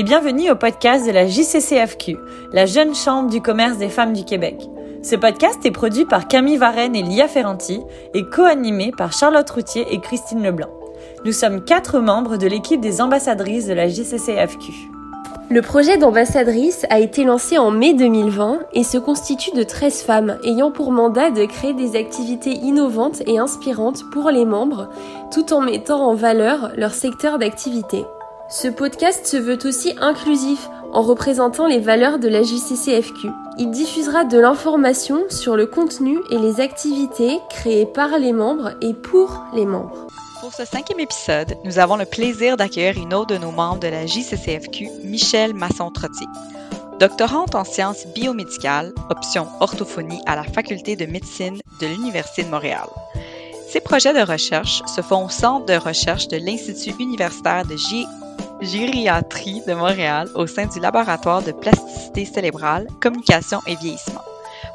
et bienvenue au podcast de la JCCFQ, la jeune chambre du commerce des femmes du Québec. Ce podcast est produit par Camille Varenne et Lia Ferranti et co-animé par Charlotte Routier et Christine Leblanc. Nous sommes quatre membres de l'équipe des ambassadrices de la JCCFQ. Le projet d'ambassadrice a été lancé en mai 2020 et se constitue de 13 femmes ayant pour mandat de créer des activités innovantes et inspirantes pour les membres tout en mettant en valeur leur secteur d'activité. Ce podcast se veut aussi inclusif en représentant les valeurs de la JCCFQ. Il diffusera de l'information sur le contenu et les activités créées par les membres et pour les membres. Pour ce cinquième épisode, nous avons le plaisir d'accueillir une autre de nos membres de la JCCFQ, Michelle Masson-Trottier. Doctorante en sciences biomédicales, option orthophonie à la Faculté de médecine de l'Université de Montréal. Ces projets de recherche se font au centre de recherche de l'Institut universitaire de gériatrie de Montréal au sein du laboratoire de plasticité cérébrale, communication et vieillissement.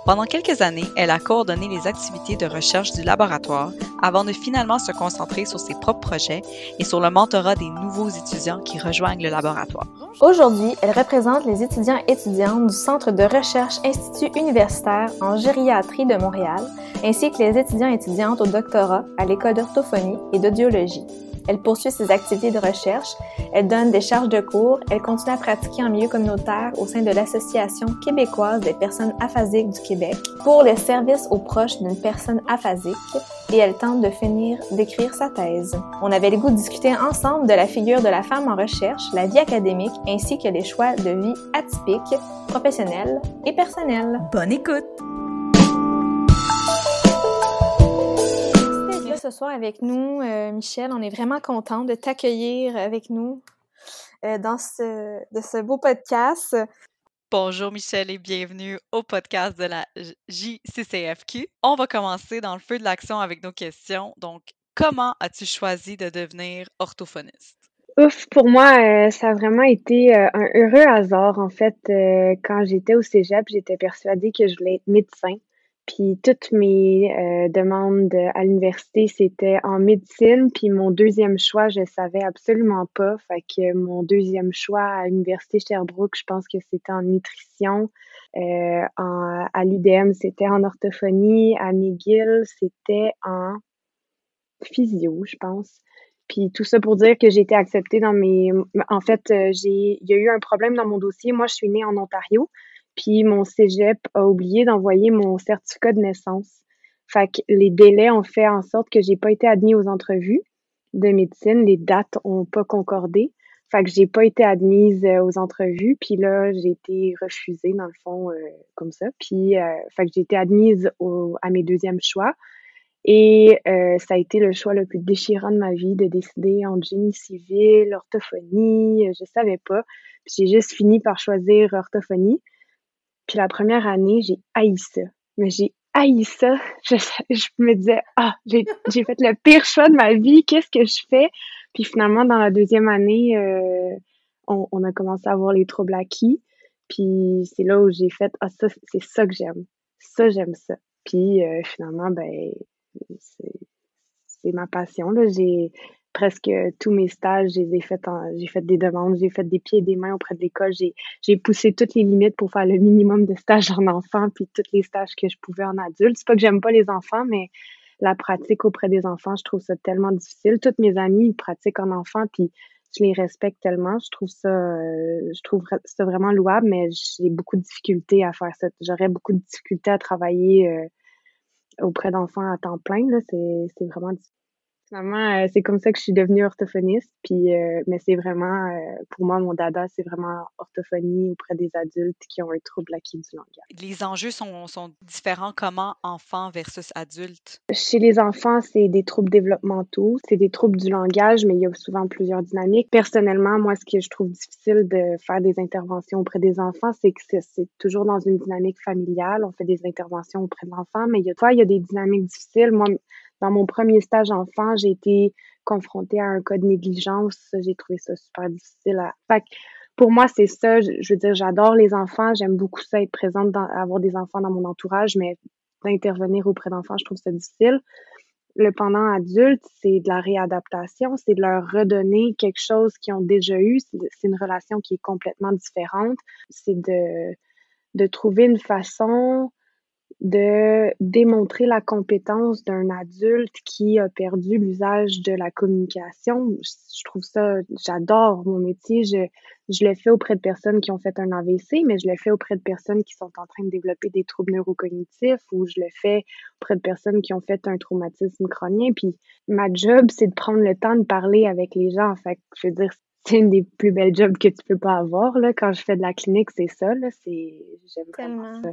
Pendant quelques années, elle a coordonné les activités de recherche du laboratoire avant de finalement se concentrer sur ses propres projets et sur le mentorat des nouveaux étudiants qui rejoignent le laboratoire. Aujourd'hui, elle représente les étudiants et étudiantes du Centre de recherche Institut universitaire en gériatrie de Montréal, ainsi que les étudiants et étudiantes au doctorat à l'École d'orthophonie et d'audiologie. Elle poursuit ses activités de recherche, elle donne des charges de cours, elle continue à pratiquer en milieu communautaire au sein de l'Association québécoise des personnes aphasiques du Québec pour les services aux proches d'une personne aphasique et elle tente de finir d'écrire sa thèse. On avait le goût de discuter ensemble de la figure de la femme en recherche, la vie académique ainsi que les choix de vie atypiques, professionnels et personnels. Bonne écoute! Ce soir avec nous, euh, Michel. On est vraiment content de t'accueillir avec nous euh, dans ce, de ce beau podcast. Bonjour Michel et bienvenue au podcast de la JCCFQ. On va commencer dans le feu de l'action avec nos questions. Donc, comment as-tu choisi de devenir orthophoniste? Ouf, pour moi, euh, ça a vraiment été un heureux hasard. En fait, quand j'étais au cégep, j'étais persuadée que je voulais être médecin. Puis toutes mes euh, demandes à l'université, c'était en médecine. Puis mon deuxième choix, je savais absolument pas. Fait que mon deuxième choix à l'université Sherbrooke, je pense que c'était en nutrition. Euh, en, à l'UDM, c'était en orthophonie. À McGill, c'était en physio, je pense. Puis tout ça pour dire que j'ai été acceptée dans mes... En fait, euh, j'ai il y a eu un problème dans mon dossier. Moi, je suis née en Ontario. Puis mon cégep a oublié d'envoyer mon certificat de naissance. Fait que les délais ont fait en sorte que j'ai pas été admise aux entrevues de médecine. Les dates ont pas concordé. Fait que j'ai pas été admise euh, aux entrevues. Puis là, j'ai été refusée, dans le fond, euh, comme ça. Puis, euh, fait que j'ai été admise à mes deuxièmes choix. Et ça a été le choix le plus déchirant de ma vie de décider en génie civil, orthophonie. Je savais pas. J'ai juste fini par choisir orthophonie. Puis la première année, j'ai haï ça. Mais j'ai haï ça. Je, je me disais, ah, j'ai fait le pire choix de ma vie. Qu'est-ce que je fais? Puis finalement, dans la deuxième année, euh, on, on, a commencé à avoir les troubles acquis. Puis c'est là où j'ai fait, ah, ça, c'est ça que j'aime. Ça, j'aime ça. Puis euh, finalement, ben, c'est ma passion. Là. J'ai presque tous mes stages, j'ai fait fait des demandes, j'ai fait des pieds et des mains auprès de l'école, j'ai, poussé toutes les limites pour faire le minimum de stages en enfant, puis tous les stages que je pouvais en adulte. C'est pas que j'aime pas les enfants, mais la pratique auprès des enfants, je trouve ça tellement difficile. Toutes mes amies pratiquent en enfant, puis je les respecte tellement. Je trouve ça, euh, je trouve ça vraiment louable, mais j'ai beaucoup de difficultés à faire ça. J'aurais beaucoup de difficultés à travailler euh, auprès d'enfants à temps plein. C'est vraiment difficile. Finalement, euh, c'est comme ça que je suis devenue orthophoniste. Puis, euh, mais c'est vraiment, euh, pour moi, mon dada, c'est vraiment orthophonie auprès des adultes qui ont un trouble acquis du langage. Les enjeux sont, sont différents comment enfants versus adultes? Chez les enfants, c'est des troubles développementaux, c'est des troubles du langage, mais il y a souvent plusieurs dynamiques. Personnellement, moi, ce que je trouve difficile de faire des interventions auprès des enfants, c'est que c'est toujours dans une dynamique familiale. On fait des interventions auprès de l'enfant, mais il y a, fois, il y a des dynamiques difficiles. Moi, dans mon premier stage enfant, j'ai été confrontée à un cas de négligence. J'ai trouvé ça super difficile. À... Pour moi, c'est ça. Je, veux dire, j'adore les enfants. J'aime beaucoup ça, être présente, dans, avoir des enfants dans mon entourage, mais d'intervenir auprès d'enfants, je trouve ça difficile. le pendant adulte, c'est de la réadaptation, c'est de leur redonner quelque chose qu'ils ont déjà eu. C'est une relation qui est complètement différente. C'est de, de trouver une façon de démontrer la compétence d'un adulte qui a perdu l'usage de la communication. Je trouve ça, j'adore mon métier. Je, je le fais auprès de personnes qui ont fait un AVC, mais je le fais auprès de personnes qui sont en train de développer des troubles neurocognitifs ou je le fais auprès de personnes qui ont fait un traumatisme crânien. Puis ma job, c'est de prendre le temps de parler avec les gens. Fait je veux dire, c'est une des plus belles jobs que tu peux pas avoir. Là. Quand je fais de la clinique, c'est ça. J'aime vraiment ça.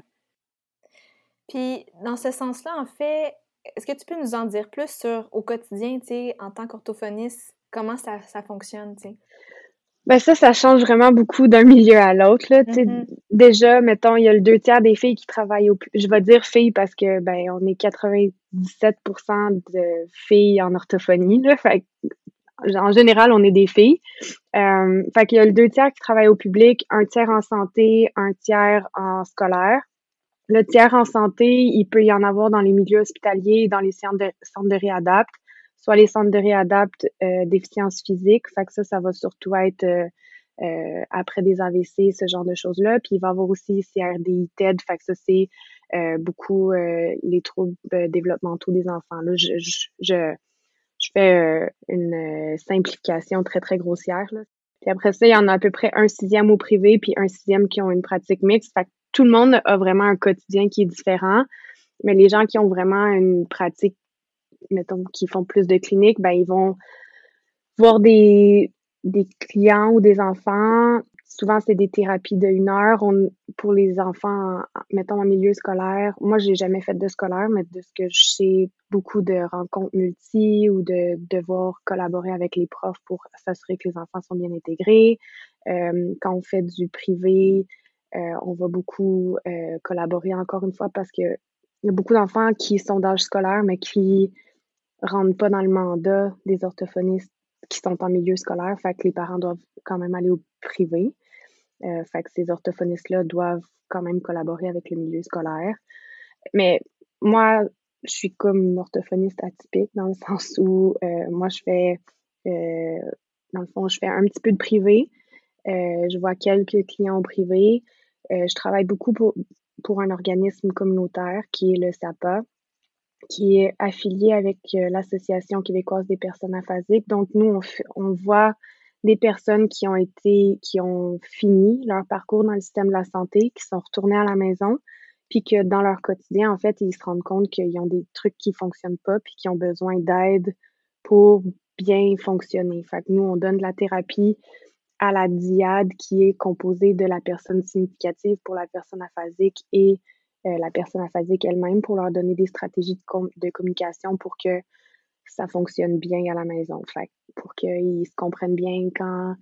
Puis, dans ce sens-là, en fait, est-ce que tu peux nous en dire plus sur, au quotidien, tu sais, en tant qu'orthophoniste, comment ça, ça fonctionne, tu sais? Ben ça, ça change vraiment beaucoup d'un milieu à l'autre. Là. Mm Déjà, mettons, il y a le deux tiers des filles qui travaillent au... Je vais dire filles parce que ben on est 97% de filles en orthophonie. Là. Fait, en général, on est des filles. Euh, fait qu'il y a le deux tiers qui travaillent au public, un tiers en santé, un tiers en scolaire. Le tiers en santé, il peut y en avoir dans les milieux hospitaliers, dans les centres de, centres de réadapt, soit les centres de réadapt euh, déficience physique. Fait que ça, ça va surtout être euh, euh après des AVC, ce genre de choses-là. Puis il va y avoir aussi CRDI, TED. Fait que ça, c'est euh, beaucoup euh, les troubles développementaux des enfants. Là, je, je, je, je fais une simplification très, très grossière. Là. Puis après ça, il y en a à peu près un sixième au privé, puis un sixième qui ont une pratique mixte. Fait que tout le monde a vraiment un quotidien qui est différent, mais les gens qui ont vraiment une pratique, mettons, qui font plus de cliniques, ben, ils vont voir des, des clients ou des enfants. Souvent, c'est des thérapies de une heure. Pour les enfants, mettons, en milieu scolaire, moi, j'ai jamais fait de scolaire, mais de ce que je sais, beaucoup de rencontres multi ou de devoir collaborer avec les profs pour s'assurer que les enfants sont bien intégrés. Euh, quand on fait du privé, on va beaucoup euh, collaborer encore une fois parce que il y a beaucoup d'enfants qui sont d'âge scolaire, mais qui rentrent pas dans le mandat des orthophonistes qui sont en milieu scolaire. Fait que les parents doivent quand même aller au privé. Euh, fait que ces orthophonistes-là doivent quand même collaborer avec le milieu scolaire. Mais moi, je suis comme une orthophoniste atypique dans le sens où moi, je fais, dans le fond, je fais un petit peu de privé. je vois quelques clients au privé. Euh, je travaille beaucoup pour, pour un organisme communautaire qui est le SAPA, qui est affilié avec euh, l'Association québécoise des personnes aphasiques. Donc, nous, on, on voit des personnes qui ont été, qui ont fini leur parcours dans le système de la santé, qui sont retournées à la maison, puis que dans leur quotidien, en fait, ils se rendent compte qu'ils ont des trucs qui fonctionnent pas, puis qui ont besoin d'aide pour bien fonctionner. Fait que nous, on donne de la thérapie à la diade qui est composée de la personne significative pour la personne aphasique et euh, la personne aphasique elle-même pour leur donner des stratégies de, communication pour que ça fonctionne bien à la maison. Fait, pour qu'ils se comprennent bien quand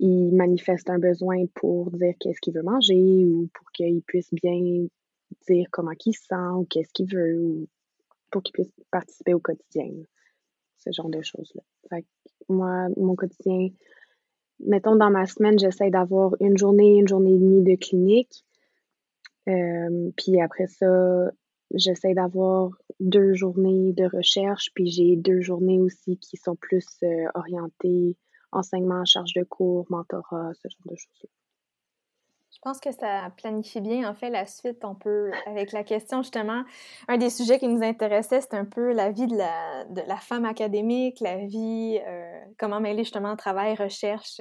ils manifestent un besoin pour dire qu'est-ce qu'il veut manger ou pour qu'ils puissent bien dire comment il se sent ou qu'est-ce qu'il veut ou pour qu'ils puissent participer au quotidien. Ce genre de choses-là. Moi, mon quotidien, mettons, dans ma semaine, j'essaie d'avoir une journée, une journée et demie de clinique. Euh, puis après ça, j'essaie d'avoir deux journées de recherche, puis j'ai deux journées aussi qui sont plus euh, orientées enseignement, charge de cours, mentorat, ce genre de choses. Je pense que ça planifie bien, en fait, la suite. On peut, avec la question, justement, un des sujets qui nous intéressait, c'est un peu la vie de la, de la femme académique, la vie, euh, comment mêler justement travail, recherche.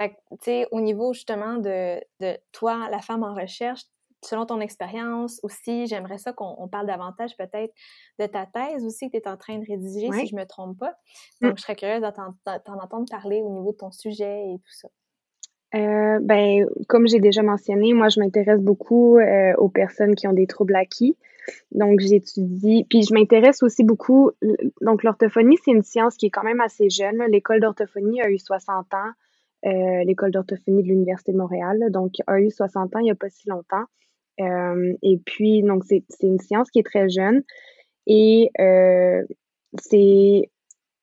Fait tu sais, au niveau justement de, de toi, la femme en recherche, selon ton expérience aussi, j'aimerais ça qu'on parle davantage peut-être de ta thèse aussi que tu es en train de rédiger, si je me trompe pas. Donc, mm. je serais curieuse d'en entendre parler au niveau de ton sujet et tout ça. Euh, ben, comme j'ai déjà mentionné, moi, je m'intéresse beaucoup euh, aux personnes qui ont des troubles acquis. Donc, j'étudie, puis je m'intéresse aussi beaucoup. Donc, l'orthophonie, c'est une science qui est quand même assez jeune. L'école d'orthophonie a eu 60 ans, euh, l'école d'orthophonie de l'Université de Montréal, donc a eu 60 ans il n'y a pas si longtemps. et puis, donc, c'est une science qui est très jeune. Et c'est,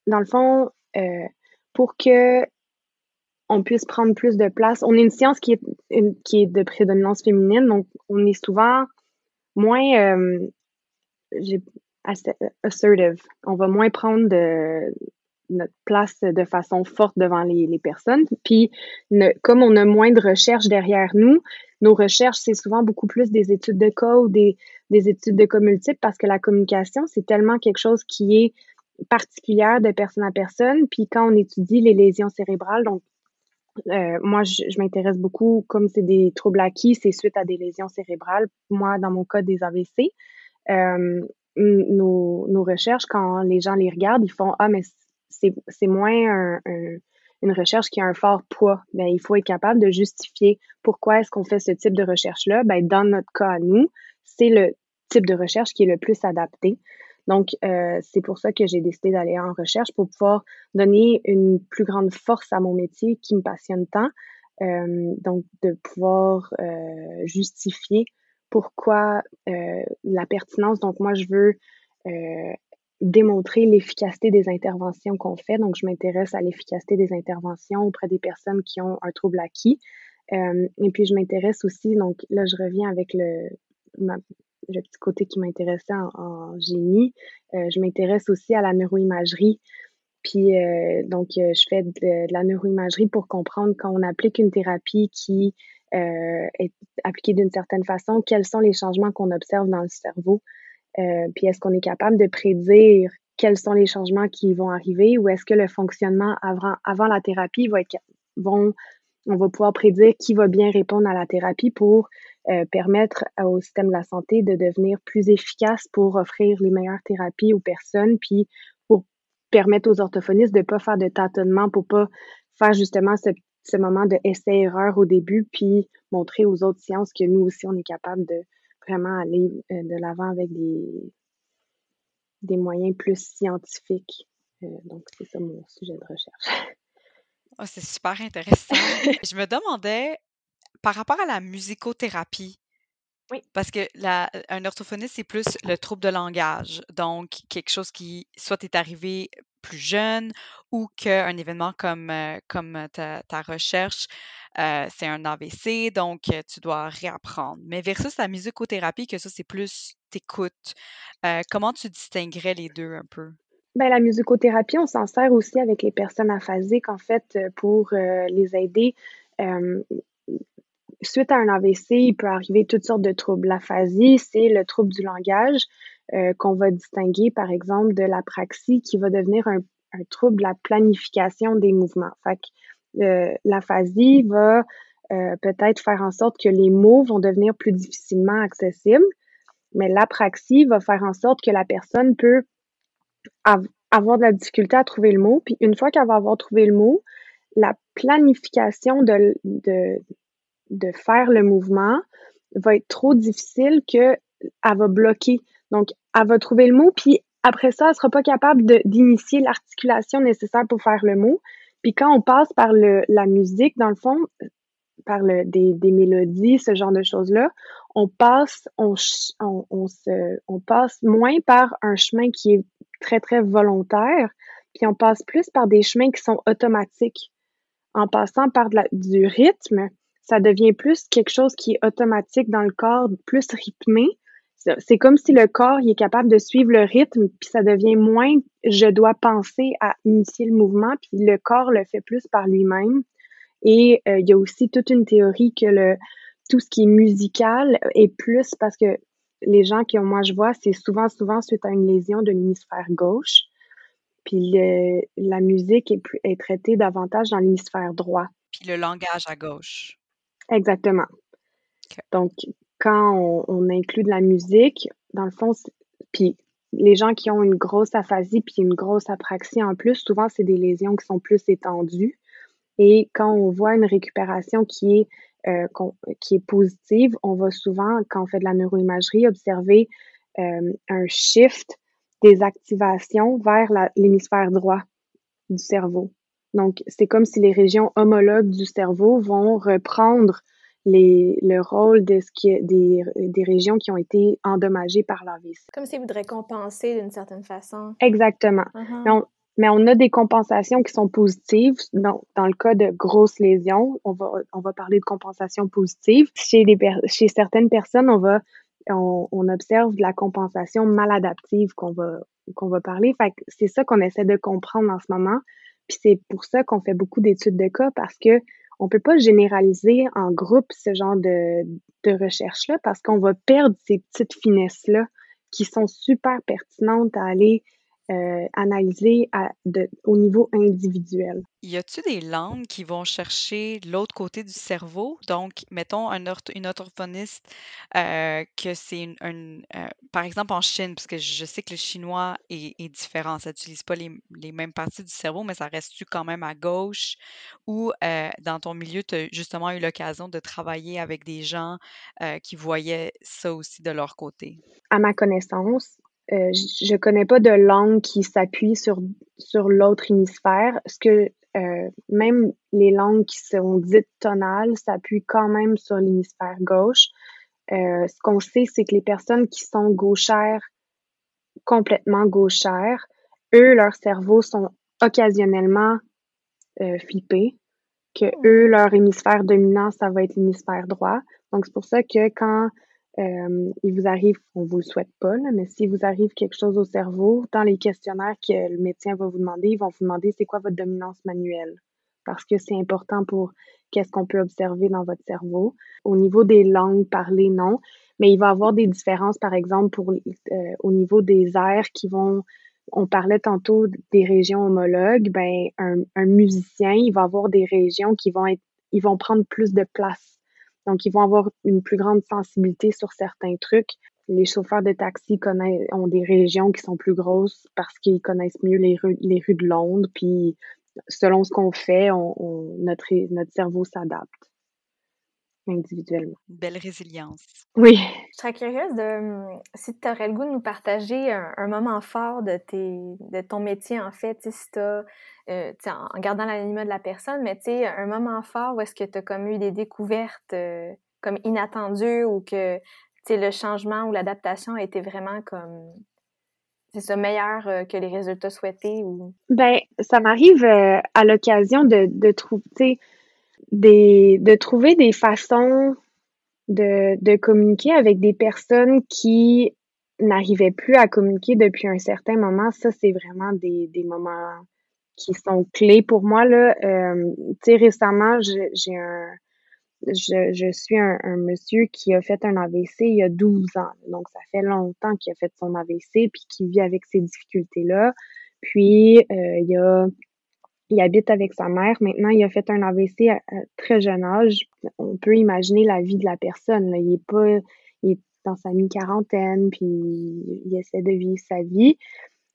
dans le fond, pour que on puisse prendre plus de place. On est une science qui est, de prédominance féminine, donc on est souvent moins, euh, assertive. On va moins prendre notre place de façon forte devant les, les personnes. Puis, comme on a moins de recherches derrière nous, nos recherches, c'est souvent beaucoup plus des études de cas ou des, des études de cas multiples parce que la communication, c'est tellement quelque chose qui est particulière de personne à personne. Puis quand on étudie les lésions cérébrales, donc euh, moi, je, m'intéresse beaucoup, comme c'est des troubles acquis, c'est suite à des lésions cérébrales. Moi, dans mon cas, des AVC. Euh, nos, recherches, quand les gens les regardent, ils font Ah, mais c'est moins une recherche qui a un fort poids. Ben, il faut être capable de justifier pourquoi est-ce qu'on fait ce type de recherche-là. Ben, dans notre cas à nous, c'est le type de recherche qui est le plus adapté. Donc, euh, c'est pour ça que j'ai décidé d'aller en recherche pour pouvoir donner une plus grande force à mon métier qui me passionne tant. Euh, donc, de pouvoir euh, justifier pourquoi la pertinence. Donc, moi, je veux démontrer l'efficacité des interventions qu'on fait. Donc, je m'intéresse à l'efficacité des interventions auprès des personnes qui ont un trouble acquis. Euh, et puis, je m'intéresse aussi, donc là, je reviens avec le, le petit côté qui m'intéressait en, génie. Euh, je m'intéresse aussi à la neuroimagerie. Puis, euh, donc, je fais de, la neuroimagerie pour comprendre quand on applique une thérapie qui est appliquée d'une certaine façon, quels sont les changements qu'on observe dans le cerveau. Euh, puis est-ce qu'on est capable de prédire quels sont les changements qui vont arriver ou est-ce que le fonctionnement avant, avant la thérapie va être vont on va pouvoir prédire qui va bien répondre à la thérapie pour euh, permettre au système de la santé de devenir plus efficace pour offrir les meilleures thérapies aux personnes, puis pour permettre aux orthophonistes de ne pas faire de tâtonnement, pour pas faire justement ce, ce moment de essai-erreur au début, puis montrer aux autres sciences que nous aussi, on est capable de, vraiment aller euh, de l'avant avec des, des moyens plus scientifiques. Euh, donc, c'est ça mon sujet de recherche. Oh, c'est super intéressant. Je me demandais, par rapport à la musicothérapie, oui. Parce que la, un orthophoniste, c'est plus le trouble de langage. Donc, quelque chose qui soit est arrivé plus jeune ou qu'un événement comme, comme ta, ta recherche euh, c'est un AVC, donc tu dois réapprendre. Mais versus la musicothérapie, que ça, c'est plus t'écoutes. Euh, comment tu distinguerais les deux un peu? Ben, la musicothérapie, on s'en sert aussi avec les personnes aphasiques, en fait, pour les aider. Suite à un AVC, il peut arriver toutes sortes de troubles. L'aphasie, c'est le trouble du langage qu'on va distinguer, par exemple, de l'apraxie, qui va devenir un, un trouble de la planification des mouvements. Fait que l'aphasie va euh, peut-être faire en sorte que les mots vont devenir plus difficilement accessibles, mais l'apraxie va faire en sorte que la personne peut avoir de la difficulté à trouver le mot, puis une fois qu'elle va avoir trouvé le mot, la planification de, de, de faire le mouvement va être trop difficile que elle va bloquer. Donc, elle va trouver le mot, puis après ça, elle sera pas capable d'initier l'articulation nécessaire pour faire le mot. Puis quand on passe par le, la musique, dans le fond, par le, des, des mélodies, ce genre de choses-là, on passe, on, on, se, on passe moins par un chemin qui est très, très volontaire, puis on passe plus par des chemins qui sont automatiques. En passant par de la, du rythme, ça devient plus quelque chose qui est automatique dans le corps, plus rythmé, c'est comme si le corps il est capable de suivre le rythme, puis ça devient moins je dois penser à initier le mouvement, puis le corps le fait plus par lui-même. Et euh, il y a aussi toute une théorie que le tout ce qui est musical est plus parce que les gens que moi je vois, c'est souvent souvent suite à une lésion de l'hémisphère gauche. Puis la musique est, est traitée davantage dans l'hémisphère droit. Puis le langage à gauche. Exactement. Donc, quand on, inclut de la musique, dans le fond, puis les gens qui ont une grosse aphasie puis une grosse apraxie en plus, souvent c'est des lésions qui sont plus étendues. Et quand on voit une récupération qui est euh, qui est positive, on va souvent, quand on fait de la neuroimagerie, observer euh, un shift des activations vers l'hémisphère droit du cerveau. Donc, c'est comme si les régions homologues du cerveau vont reprendre les, le rôle de ce qui, des, des régions qui ont été endommagées par l'AVC. Comme s'ils voudraient compenser d'une certaine façon. Exactement. Uh-huh. mais, on, mais, on, a des compensations qui sont positives. Dans, dans le cas de grosses lésions, on va, on va parler de compensation positive. Chez, des, chez certaines personnes, on va on, on observe de la compensation maladaptive qu'on va qu'on va parler. Fait c'est ça qu'on essaie de comprendre en ce moment. Puis c'est pour ça qu'on fait beaucoup d'études de cas parce que on peut pas généraliser en groupe ce genre de, de recherche-là parce qu'on va perdre ces petites finesses-là qui sont super pertinentes à aller euh, analyser à, de, au niveau individuel. Y a-t-il des langues qui vont chercher l'autre côté du cerveau? Donc, mettons un une orthophoniste euh, que c'est une, euh, par exemple en Chine, parce que je sais que le chinois est, est différent, ça n'utilise pas les, les, mêmes parties du cerveau, mais ça reste-tu quand même à gauche? Ou euh, dans ton milieu, tu as justement eu l'occasion de travailler avec des gens qui voyaient ça aussi de leur côté? À ma connaissance, euh, je connais pas de langue qui s'appuie sur, sur l'autre hémisphère. Ce que euh, même les langues qui sont dites tonales s'appuient quand même sur l'hémisphère gauche. Euh, ce qu'on sait, c'est que les personnes qui sont gauchères, complètement gauchères, eux, leurs cerveaux sont occasionnellement flippés, que eux, leur hémisphère dominant, ça va être l'hémisphère droit. Donc, c'est pour ça que quand euh, il vous arrive, on vous le souhaite pas, là, mais s'il vous arrive quelque chose au cerveau, dans les questionnaires que le médecin va vous demander, ils vont vous demander c'est quoi votre dominance manuelle. Parce que c'est important pour qu'est-ce qu'on peut observer dans votre cerveau. Au niveau des langues parlées, non. Mais il va y avoir des différences, par exemple, pour euh, au niveau des airs qui vont on parlait tantôt des régions homologues, ben un, un musicien, il va avoir des régions qui vont être, ils vont prendre plus de place donc, ils vont avoir une plus grande sensibilité sur certains trucs. Les chauffeurs de taxi connaissent, ont des régions qui sont plus grosses parce qu'ils connaissent mieux les rues, les rues de Londres. Puis, selon ce qu'on fait, notre, notre cerveau s'adapte individuellement. Belle résilience. Oui. Je serais curieuse de si tu aurais le goût de nous partager un, moment fort de, tes, de ton métier, en fait, si tu as, euh, en gardant l'anonymat de la personne, mais tu sais, un moment fort où est-ce que tu as comme eu des découvertes euh, comme inattendues ou que le changement ou l'adaptation a été vraiment comme c'est ça meilleur euh, que les résultats souhaités ou? Ben ça m'arrive à l'occasion de, de trouver des, de trouver des façons de, de communiquer avec des personnes qui n'arrivaient plus à communiquer depuis un certain moment. Ça, c'est vraiment des, des moments qui sont clés pour moi. Là. Euh, tu sais, récemment, j'ai un je, je suis un, un, monsieur qui a fait un AVC il y a 12 ans. Donc, ça fait longtemps qu'il a fait son AVC puis qui vit avec ces difficultés-là. Puis, euh, il y a il habite avec sa mère. Maintenant, il a fait un AVC à, très jeune âge. On peut imaginer la vie de la personne. Il est pas, il est dans sa mi-quarantaine, puis il essaie de vivre sa vie.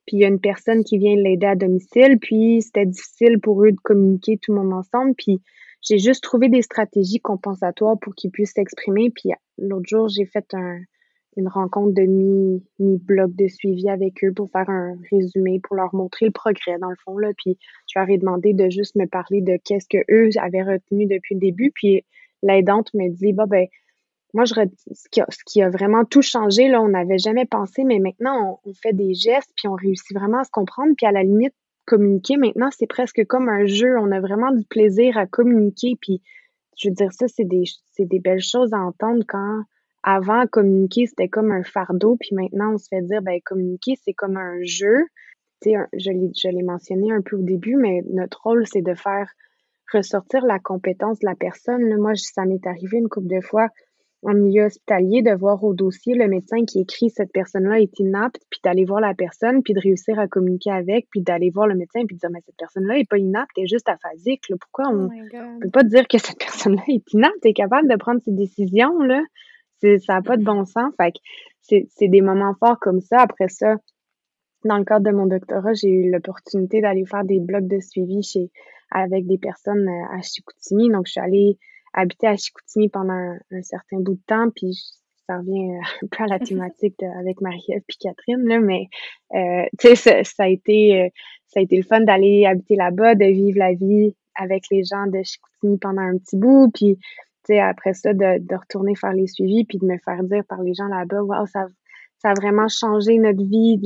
Puis il y a une personne qui vient l'aider à domicile, puis c'était difficile pour eux de communiquer tout le monde ensemble. Puis j'ai juste trouvé des stratégies compensatoires pour qu'ils puissent s'exprimer. Puis l'autre jour, j'ai fait un, une rencontre de mi, mi-bloc de suivi avec eux pour faire un résumé, pour leur montrer le progrès dans le fond. Là. Puis je leur ai demandé de juste me parler de qu'est-ce que eux avaient retenu depuis le début. Puis l'aidante me dit bah ben moi je ce qui, a, ce qui a vraiment tout changé là, on n'avait jamais pensé, mais maintenant on, on, fait des gestes puis on réussit vraiment à se comprendre. Puis à la limite communiquer maintenant c'est presque comme un jeu. On a vraiment du plaisir à communiquer. Puis je veux dire ça c'est des c'est des belles choses à entendre quand avant, communiquer, c'était comme un fardeau, puis maintenant, on se fait dire, ben, communiquer, c'est comme un jeu. Tu sais, je l'ai mentionné un peu au début, mais notre rôle, c'est de faire ressortir la compétence de la personne. Là, moi, ça m'est arrivé une couple de fois en milieu hospitalier de voir au dossier le médecin qui écrit cette personne-là est inapte, puis d'aller voir la personne, puis de réussir à communiquer avec, puis d'aller voir le médecin, puis de dire mais cette personne-là est pas inapte, elle est juste aphasique. Pourquoi on, oh peut pas dire que cette personne-là est inapte, elle est capable de prendre ses décisions là? Ça n'a pas de bon sens. Fait c'est des moments forts comme ça. Après ça, dans le cadre de mon doctorat, j'ai eu l'opportunité d'aller faire des blocs de suivi chez avec des personnes euh, à Chicoutimi. Donc, je suis allée habiter à Chicoutimi pendant un, certain bout de temps, puis ça revient euh, un peu à la thématique avec Marie-Ève puis Catherine, là, mais euh, tu sais, ça, a été ça a été le fun d'aller habiter là-bas, de vivre la vie avec les gens de Chicoutimi pendant un petit bout, puis après ça, de, retourner faire les suivis puis de me faire dire par les gens là-bas, waouh, ça, ça a vraiment changé notre vie.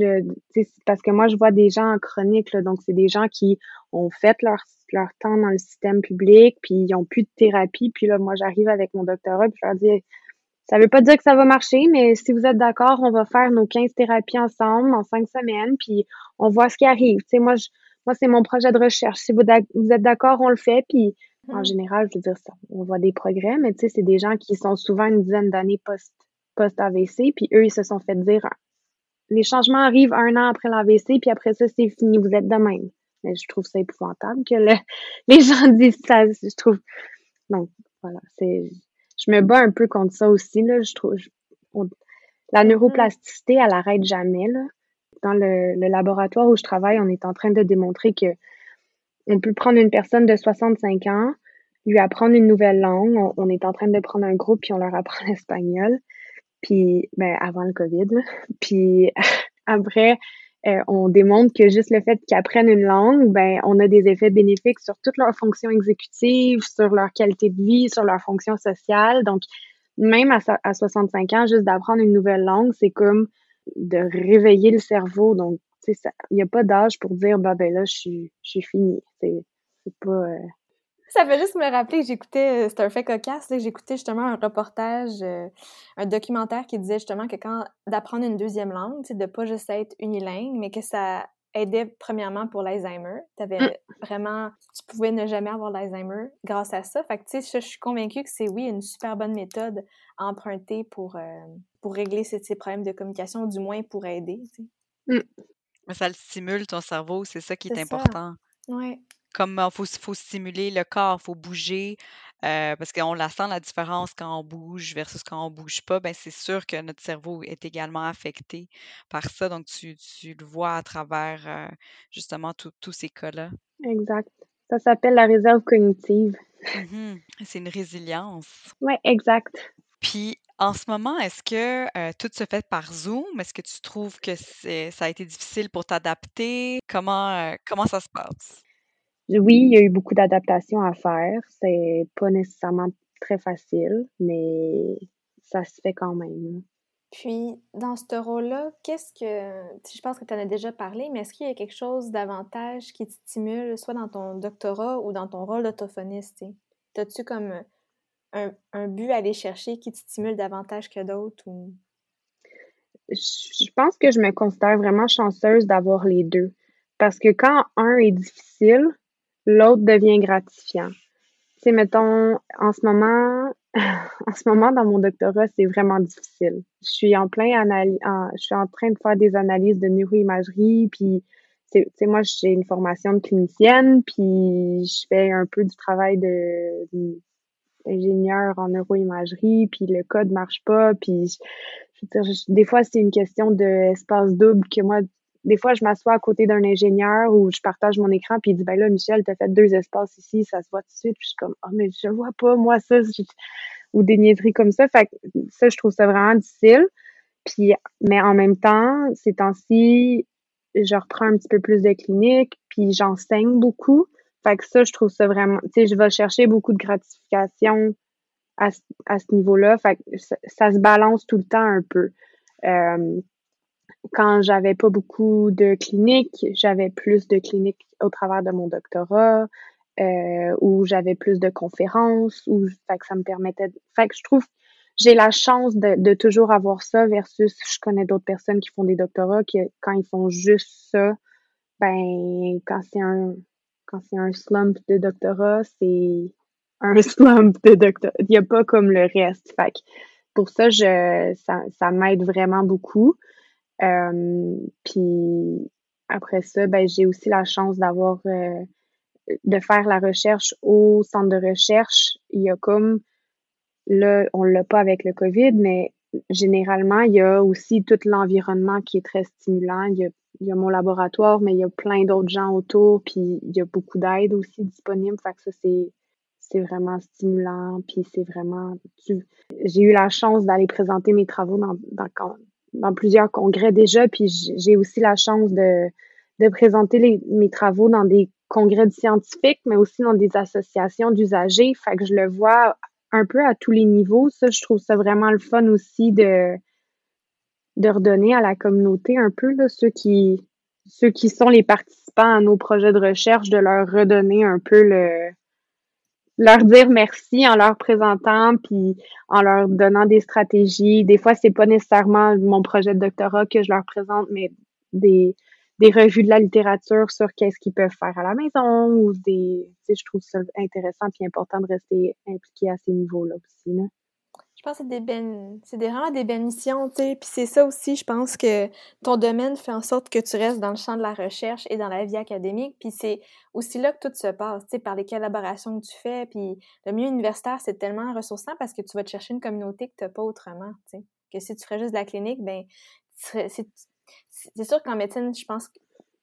parce que moi, je vois des gens en chronique, donc c'est des gens qui ont fait leur, leur temps dans le système public, puis ils ont plus de thérapie. Puis là, moi, j'arrive avec mon doctorat, puis je leur dis, ça veut pas dire que ça va marcher, mais si vous êtes d'accord, on va faire nos 15 thérapies ensemble en cinq semaines, puis on voit ce qui arrive. Moi, moi, c'est mon projet de recherche. Si vous êtes d'accord, on le fait, puis en mm. général, je veux dire, ça, on voit des progrès, mais tu sais, c'est des gens qui sont souvent une dizaine d'années post, post-AVC, puis eux, ils se sont fait dire, les changements arrivent un an après l'AVC, puis après ça, c'est fini, vous êtes de même. Mais je trouve ça épouvantable que les gens disent ça. Je trouve. Donc, voilà, c'est. Je me bats un peu contre ça aussi, là. Je trouve. la mm-hmm. neuroplasticité, elle arrête jamais, là. Dans le, le, laboratoire où je travaille, on est en train de démontrer que on peut prendre une personne de 65 ans, lui apprendre une nouvelle langue. On, est en train de prendre un groupe puis on leur apprend l'espagnol. Puis, ben, avant le COVID. Puis après, euh, on démontre que juste le fait qu'ils apprennent une langue, ben, on a des effets bénéfiques sur toutes leurs fonctions exécutives, sur leur qualité de vie, sur leur fonction sociale. Donc, même à, à 65 ans, juste d'apprendre une nouvelle langue, c'est comme de réveiller le cerveau. Il n'y a pas d'âge pour dire, bah, ben là, je suis, fini. C'est pas. Euh, ça fait juste me rappeler que j'écoutais, euh, c'était un fait cocasse, j'écoutais justement un reportage, euh, un documentaire qui disait justement que quand d'apprendre une deuxième langue, de pas juste être unilingue, mais que ça aidait premièrement pour l'Alzheimer. Tu avais mm. vraiment, tu pouvais ne jamais avoir l'Alzheimer grâce à ça. Fait que tu sais, je suis convaincue que c'est oui une super bonne méthode à emprunter pour, euh, pour régler ces, ces, problèmes de communication, du moins pour aider. Mm. Ça le stimule ton cerveau, c'est ça qui est, important. Oui comme il faut, faut stimuler le corps, il faut bouger, parce qu'on la sent la différence quand on bouge versus quand on bouge pas, ben c'est sûr que notre cerveau est également affecté par ça. Donc, tu, tu le vois à travers justement tous ces cas-là. Exact. Ça s'appelle la réserve cognitive. Mmh c'est une résilience. Oui, exact. Puis, en ce moment, est-ce que tout se fait par Zoom? Est-ce que tu trouves que ça a été difficile pour t'adapter? Comment, comment ça se passe? Oui, il y a eu beaucoup d'adaptations à faire. C'est pas nécessairement très facile, mais ça se fait quand même. Puis, dans ce rôle-là, qu'est-ce que. Je pense que tu en as déjà parlé, mais est-ce qu'il y a quelque chose d'avantage qui te stimule, soit dans ton doctorat ou dans ton rôle d'autophoniste? As-tu comme un, un, but à aller chercher qui te stimule davantage que d'autres? Ou... Je pense que je me considère vraiment chanceuse d'avoir les deux. Parce que quand un est difficile, l'autre devient gratifiant. Tu sais, mettons, en ce moment, en ce moment, dans mon doctorat, c'est vraiment difficile. Je suis en plein analyse, je suis en train de faire des analyses de neuroimagerie, puis, tu sais, moi, j'ai une formation de clinicienne, puis je fais un peu du travail de, ingénieur en neuroimagerie, puis le code marche pas, puis des fois, c'est une question d'espace double que moi, des fois, je m'assois à côté d'un ingénieur ou je partage mon écran, puis il dit, ben là, Michel, t'as fait deux espaces ici, ça se voit tout de suite. Puis je suis comme, oh, mais je vois pas, moi, ça. Ou des niaiseries comme ça. Fait que ça, je trouve ça vraiment difficile. Puis, mais en même temps, ces temps-ci, je reprends un petit peu plus de clinique, puis j'enseigne beaucoup. Fait que ça, je trouve ça vraiment, tu sais, je vais chercher beaucoup de gratification à, à ce niveau-là. Fait que ça, ça, se balance tout le temps un peu. Euh, quand j'avais pas beaucoup de cliniques, j'avais plus de cliniques au travers de mon doctorat, euh, où j'avais plus de conférences, où fait que ça me permettait. De, fait que je trouve j'ai la chance de, de, toujours avoir ça versus je connais d'autres personnes qui font des doctorats qui quand ils font juste ça, ben quand c'est un quand c'est un slump de doctorat, c'est un slump de doctorat. Il n'y a pas comme le reste. Fait que pour ça, je ça, ça m'aide vraiment beaucoup. Euh, puis après ça, ben, j'ai aussi la chance d'avoir euh, de faire la recherche au centre de recherche. Il y a comme là, on l'a pas avec le COVID, mais généralement, il y a aussi tout l'environnement qui est très stimulant. Il y a, il y a mon laboratoire, mais il y a plein d'autres gens autour, puis il y a beaucoup d'aide aussi disponible. Fait que ça, c'est c'est vraiment stimulant, puis c'est vraiment... J'ai eu la chance d'aller présenter mes travaux dans, dans, dans plusieurs congrès déjà, puis j'ai aussi la chance de, de présenter mes travaux dans des congrès de scientifiques, mais aussi dans des associations d'usagers. Fait que je le vois un peu à tous les niveaux. Ça, je trouve ça vraiment le fun aussi de, de redonner à la communauté un peu, ceux qui ceux qui sont les participants à nos projets de recherche, de leur redonner un peu le leur dire merci en leur présentant puis en leur donnant des stratégies. Des fois, c'est pas nécessairement mon projet de doctorat que je leur présente, mais des, des revues de la littérature sur qu'est-ce qu'ils peuvent faire à la maison ou des, tu sais, je trouve ça intéressant puis important de rester impliqué à ces niveaux-là aussi. Je pense que c'est des belles, c'est vraiment des belles missions, tu sais. Puis c'est ça aussi, je pense que ton domaine fait en sorte que tu restes dans le champ de la recherche et dans la vie académique. Puis c'est aussi là que tout se passe, tu sais, par les collaborations que tu fais. Puis le milieu universitaire, c'est tellement ressourçant parce que tu vas te chercher une communauté que tu n'as pas autrement, tu sais. Que si tu ferais juste de la clinique, ben c'est sûr qu'en médecine, je pense que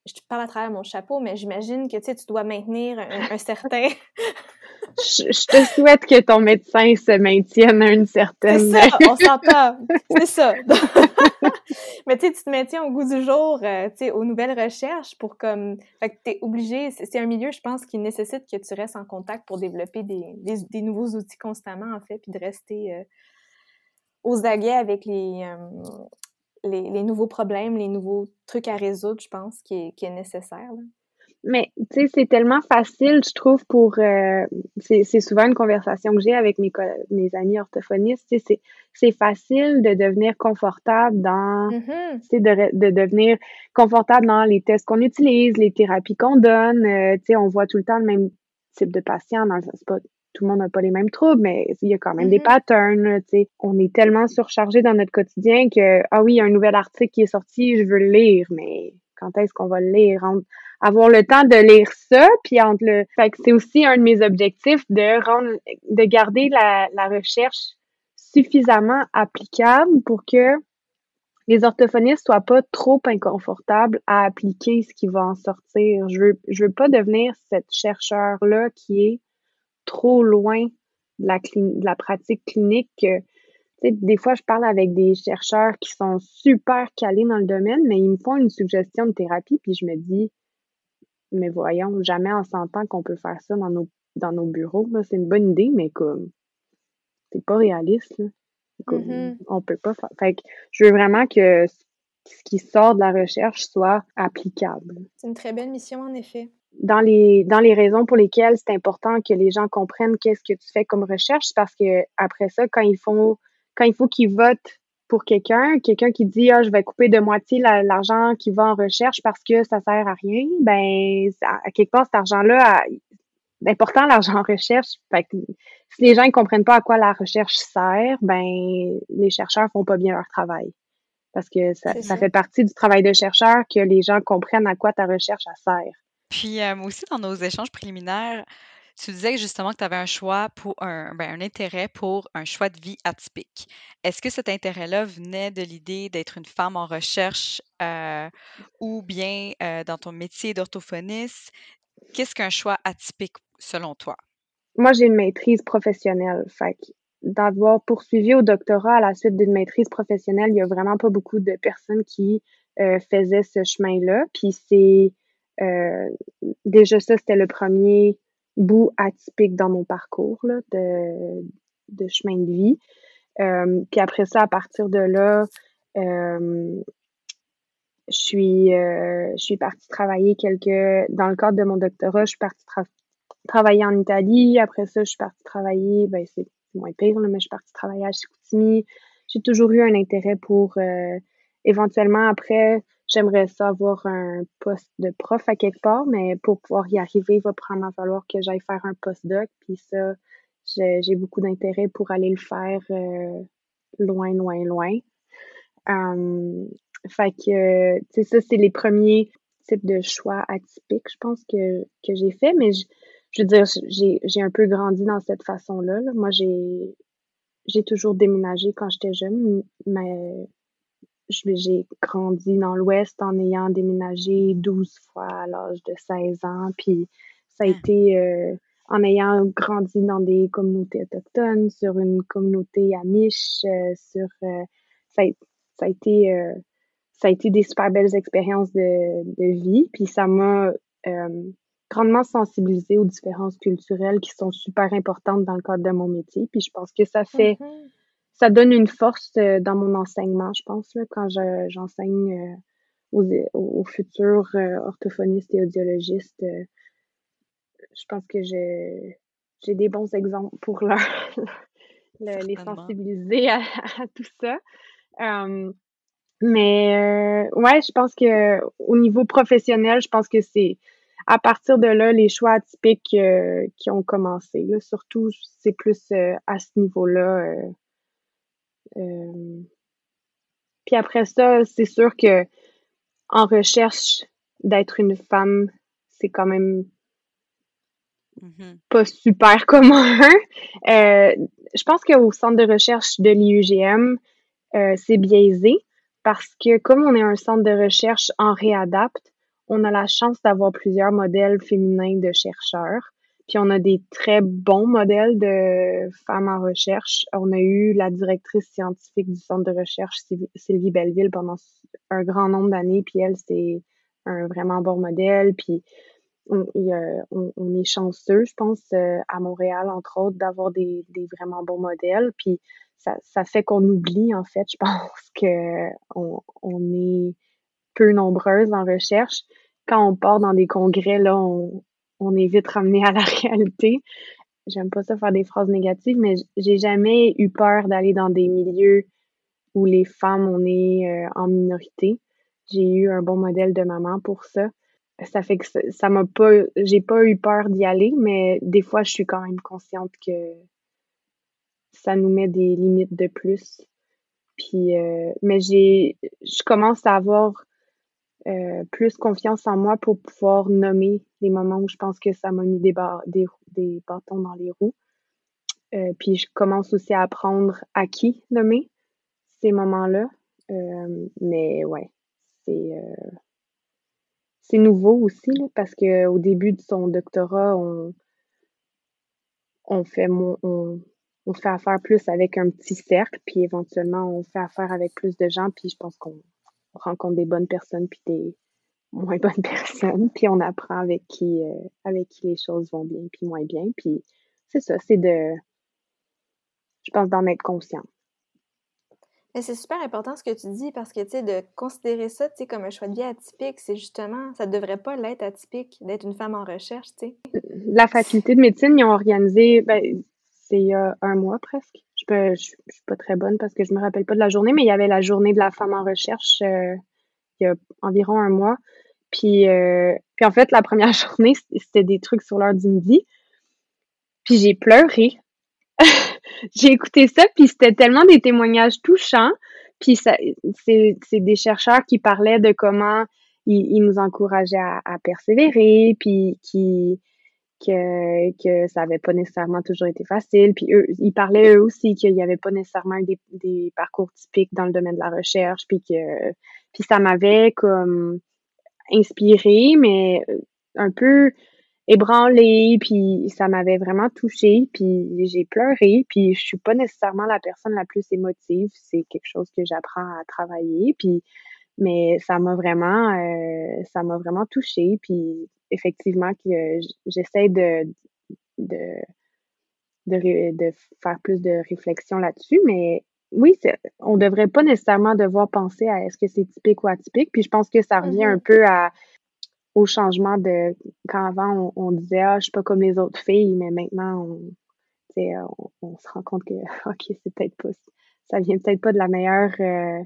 je te parle à travers mon chapeau, mais j'imagine que tu dois maintenir un certain je, te souhaite que ton médecin se maintienne à une certaine. C'est ça, on s'entend. C'est ça. Mais tu sais, tu te maintiens au goût du jour, euh, tu sais, aux nouvelles recherches pour comme. Fait que t'es obligé. C'est un milieu, je pense, qui nécessite que tu restes en contact pour développer des, des, nouveaux outils constamment, en fait, puis de rester euh, aux aguets avec les, euh, les, les, nouveaux problèmes, les nouveaux trucs à résoudre, je pense, qui est, qui est nécessaire. Là. Mais tu sais, c'est tellement facile, je trouve, pour euh, c'est souvent une conversation que j'ai avec mes mes amis orthophonistes. Tu sais, c'est facile de devenir confortable dans mm-hmm. de, de devenir confortable dans les tests qu'on utilise, les thérapies qu'on donne. Euh, tu sais, on voit tout le temps le même type de patient. Dans c'est pas tout le monde n'a pas les mêmes troubles, mais il y a quand même des mm-hmm. patterns. Tu sais, on est tellement surchargé dans notre quotidien que ah oui, il y a un nouvel article qui est sorti, je veux le lire, mais quand est-ce qu'on va le lire? Avoir le temps de lire ça, puis entre le. Fait que c'est aussi un de mes objectifs de rendre, de garder la, la recherche suffisamment applicable pour que les orthophonistes soient pas trop inconfortables à appliquer ce qui va en sortir. Je veux, je veux pas devenir cette chercheur-là qui est trop loin de la, de la pratique clinique. Que, des fois, je parle avec des chercheurs qui sont super calés dans le domaine, mais ils me font une suggestion de thérapie, puis je me dis, mais voyons, jamais on s'entend qu'on peut faire ça dans nos, dans nos bureaux. C'est une bonne idée, mais comme c'est pas réaliste. Là. Mm-hmm. On peut pas faire. Fait que je veux vraiment que ce qui sort de la recherche soit applicable. C'est une très belle mission, en effet. Dans les, dans les raisons pour lesquelles c'est important que les gens comprennent qu'est-ce que tu fais comme recherche, parce que après ça, quand ils font, quand il faut qu'ils votent pour quelqu'un, quelqu'un qui dit ah je vais couper de moitié l'argent qui va en recherche parce que ça sert à rien, ben à quelque part cet argent-là, c'est important l'argent en recherche. Fait que si les gens ne comprennent pas à quoi la recherche sert, ben les chercheurs font pas bien leur travail. Parce que ça, ça, fait partie du travail de chercheur que les gens comprennent à quoi ta recherche sert. Puis euh, aussi dans nos échanges préliminaires, tu disais justement que tu avais un choix pour un, ben, un intérêt pour un choix de vie atypique. Est-ce que cet intérêt-là venait de l'idée d'être une femme en recherche euh, ou bien euh, dans ton métier d'orthophoniste? Qu'est-ce qu'un choix atypique selon toi? Moi, j'ai une maîtrise professionnelle. Fait d'avoir poursuivi au doctorat à la suite d'une maîtrise professionnelle, il n'y a vraiment pas beaucoup de personnes qui euh, faisaient ce chemin-là. Puis c'est déjà ça, c'était le premier bout atypique dans mon parcours de chemin de vie. Euh, puis après ça, à partir de là, euh, je suis euh, je suis partie travailler quelques dans le cadre de mon doctorat, je suis partie travailler en Italie. Après ça, je suis partie travailler, ben c'est moins pire, là, mais je suis partie travailler à Chicoutimi. J'ai toujours eu un intérêt pour éventuellement après J'aimerais ça avoir un poste de prof à quelque part, mais pour pouvoir y arriver, il va probablement falloir que j'aille faire un postdoc. Puis ça, j'ai beaucoup d'intérêt pour aller le faire euh, loin, loin, loin. Um, fait que, tu sais, ça, c'est les premiers types de choix atypiques, je pense, que, que j'ai fait. Mais je, je veux dire, j'ai un peu grandi dans cette façon-là. Là. Moi, j'ai j'ai toujours déménagé quand j'étais jeune, mais j'ai grandi dans l'Ouest en ayant déménagé 12 fois à l'âge de 16 ans. Puis ça a ah. été euh, en ayant grandi dans des communautés autochtones, sur une communauté amish, euh, sur euh, ça, ça, a été ça a été des super belles expériences de, de vie. Puis ça m'a grandement sensibilisée aux différences culturelles qui sont super importantes dans le cadre de mon métier. Puis je pense que ça fait mm-hmm ça donne une force euh, dans mon enseignement, je pense, là, quand j'enseigne euh, aux, aux, futurs euh, orthophonistes et audiologistes. je pense que j'ai des bons exemples pour leur, les sensibiliser à, tout ça. mais ouais, je pense que au niveau professionnel, je pense que c'est à partir de là les choix atypiques qui ont commencé. Là, surtout, c'est plus à ce niveau-là. Puis après ça, c'est sûr que en recherche d'être une femme, c'est quand même mm-hmm. pas super commun. Euh, je pense qu'au centre de recherche de l'IUGM, euh, c'est biaisé parce que comme on est un centre de recherche en réadapte, on a la chance d'avoir plusieurs modèles féminins de chercheurs. Puis on a des très bons modèles de femmes en recherche. On a eu la directrice scientifique du centre de recherche, Sylvie Belleville, pendant un grand nombre d'années. Puis elle, c'est un vraiment bon modèle. Puis on, est chanceux, je pense, euh, à Montréal, entre autres, d'avoir des, vraiment bons modèles. Puis ça, ça fait qu'on oublie, en fait, je pense que on, on est peu nombreuses en recherche. Quand on part dans des congrès, là, on, on est vite ramené à la réalité. J'aime pas ça faire des phrases négatives, mais j'ai jamais eu peur d'aller dans des milieux où les femmes, on est euh, en minorité. J'ai eu un bon modèle de maman pour ça. Ça fait que ça m'a pas, j'ai pas eu peur d'y aller, mais des fois, je suis quand même consciente que ça nous met des limites de plus. Puis, euh, mais j'ai, je commence à avoir euh, plus confiance en moi pour pouvoir nommer les moments où je pense que ça m'a mis des, des, des, bâtons dans les roues. Euh, puis je commence aussi à apprendre à qui nommer ces moments-là. Euh, mais ouais, c'est c'est nouveau aussi parce que au début de son doctorat, on on fait on, on fait affaire plus avec un petit cercle, puis éventuellement on fait affaire avec plus de gens, puis je pense qu'on rencontre des bonnes personnes puis des moins bonnes personnes, puis on apprend avec qui euh, avec qui les choses vont bien puis moins bien, puis c'est ça, c'est de je pense d'en être conscient. Mais c'est super important ce que tu dis parce que, tu sais, de considérer ça, tu sais, comme un choix de vie atypique, c'est justement, ça devrait pas l'être atypique d'être une femme en recherche, tu sais. La faculté de médecine, ils ont organisé, ben, c'est il y a un mois presque. Je, je, suis pas très bonne parce que je me rappelle pas de la journée, mais il y avait la journée de la femme en recherche euh, il y a environ un mois. Puis, euh, puis en fait, la première journée, c'était des trucs sur l'heure du midi. Puis j'ai pleuré. j'ai écouté ça, puis c'était tellement des témoignages touchants. Puis c'est des chercheurs qui parlaient de comment ils, nous encourageaient à, à persévérer, puis qui que, que ça avait pas nécessairement toujours été facile. Puis eux, ils parlaient eux aussi qu'il n'y avait pas nécessairement des, des parcours typiques dans le domaine de la recherche, puis que puis ça m'avait comme inspiré, mais un peu ébranlé, puis ça m'avait vraiment touchée, puis j'ai pleuré, puis je suis pas nécessairement la personne la plus émotive, c'est quelque chose que j'apprends à travailler, puis mais ça m'a vraiment euh, ça m'a vraiment touchée, puis effectivement que j'essaie de, de, de, faire plus de réflexion là-dessus, mais oui, on devrait pas nécessairement devoir penser à est-ce que c'est typique ou atypique. Puis je pense que ça revient mm-hmm. un peu à, au changement de quand avant on, disait ah je suis pas comme les autres filles, mais maintenant on, on, se rend compte que ok c'est peut-être pas ça vient peut-être pas de la meilleure euh,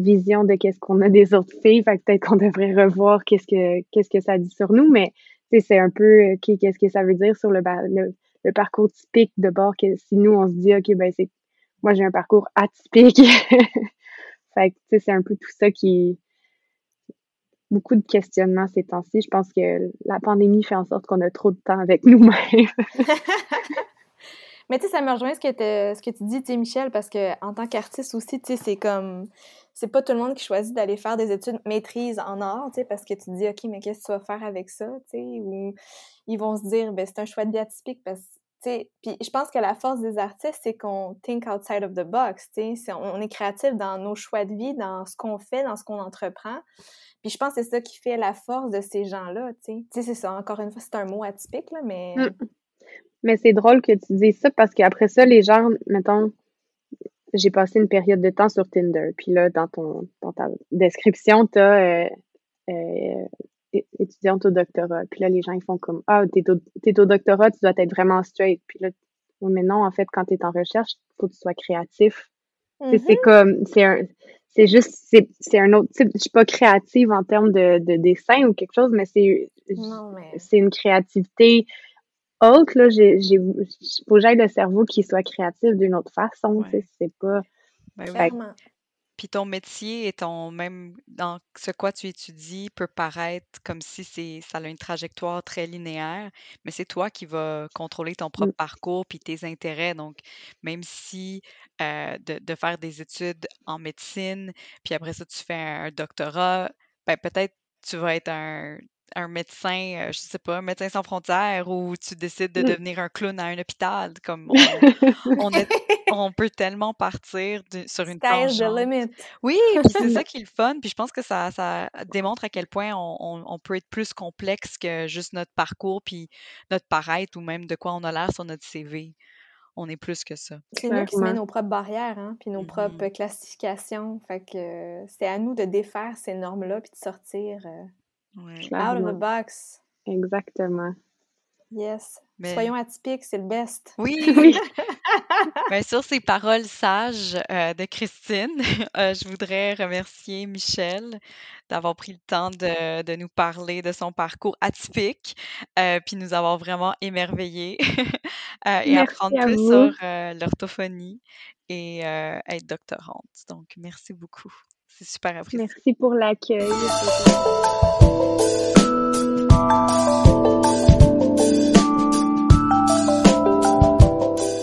vision de qu'est-ce qu'on a des autres filles. Fait que peut-être qu'on devrait revoir qu'est-ce que qu'est-ce que ça dit sur nous, mais c'est un peu qu'est-ce que ça veut dire sur le, le, parcours typique de bord que si nous on se dit ok ben c'est moi j'ai un parcours atypique. fait que c'est un peu tout ça qui beaucoup de questionnements ces temps-ci. Je pense que la pandémie fait en sorte qu'on a trop de temps avec nous-mêmes. Mais tu sais, ça me rejoint ce que, ce que tu dis, tu Michel, parce que en tant qu'artiste aussi, tu sais, c'est comme. C'est pas tout le monde qui choisit d'aller faire des études maîtrise en art, parce que tu te dis, OK, mais qu'est-ce que tu vas faire avec ça, ou ils vont se dire, ben c'est un choix de vie atypique parce puis je pense que la force des artistes, c'est qu'on think outside of the box, on est créatif dans nos choix de vie, dans ce qu'on fait, dans ce qu'on entreprend. Puis je pense que c'est ça qui fait la force de ces gens-là, c'est ça, encore une fois, c'est un mot atypique, là, mais... Mm. Mais c'est drôle que tu dises ça parce qu'après ça, les gens, mettons, j'ai passé une période de temps sur Tinder. Puis là, dans ton dans ta description, tu as euh, euh, étudiante au doctorat. Puis là, les gens, ils font comme, ah, t'es au, es au doctorat, tu dois être vraiment straight. Puis là, mais non, en fait, quand tu es en recherche, il faut que tu sois créatif. C'est Mm-hmm. comme, c'est un, c'est juste, c'est, c'est un autre type. Je suis pas créative en termes de, de dessin ou quelque chose, mais c'est, mais c'est une créativité autre, là. J'ai, j'ai, faut que j'aille le cerveau qui soit créatif d'une autre façon, Ouais. c'est pas, Ben oui. Puis ton métier et ton même dans ce quoi tu étudies peut paraître comme si c'est ça a une trajectoire très linéaire, mais c'est toi qui vas contrôler ton propre Mm. parcours puis tes intérêts. Donc, même si euh, de, de faire des études en médecine, puis après ça, tu fais un, doctorat, ben peut-être tu vas être un, un médecin, euh, je sais pas, un médecin sans frontières ou tu décides de Mm. devenir un clown à un hôpital. Comme on, on, est- on peut tellement partir de- sur une tangente. limit. Oui, puis c'est ça qui est le fun. Puis je pense que ça, ça démontre à quel point on, on- on peut être plus complexe que juste notre parcours, puis notre paraître, ou même de quoi on a l'air sur notre CV. On est plus que ça. C'est nous qui se met nos propres barrières, hein, puis nos Mhm. propres classifications. Fait que euh, c'est à nous de défaire ces normes-là puis de sortir euh, Ouais. out of the box. Exactement. Yes. Mais- Soyons atypiques, c'est le best. Oui, Oui. Bien, sur ces paroles sages euh, de Christine, euh, je voudrais remercier Michel d'avoir pris le temps de, de nous parler de son parcours atypique, euh, puis nous avoir vraiment émerveillés euh, et Merci apprendre à plus vous. sur euh, l'orthophonie et euh, être doctorante. Donc, merci beaucoup. C'est super apprécié. Merci pour l'accueil.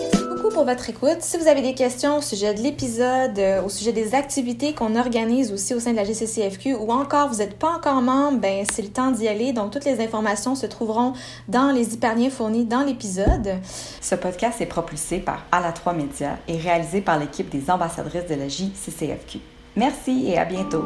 Merci beaucoup pour votre écoute. Si vous avez des questions au sujet de l'épisode, euh, au sujet des activités qu'on organise aussi au sein de la GCCFQ ou encore vous n'êtes pas encore membre, ben c'est le temps d'y aller. Donc toutes les informations se trouveront dans les hyperliens fournis dans l'épisode. Ce podcast est propulsé par À la 3 Médias et réalisé par l'équipe des ambassadrices de la JCCFQ. Merci et à bientôt.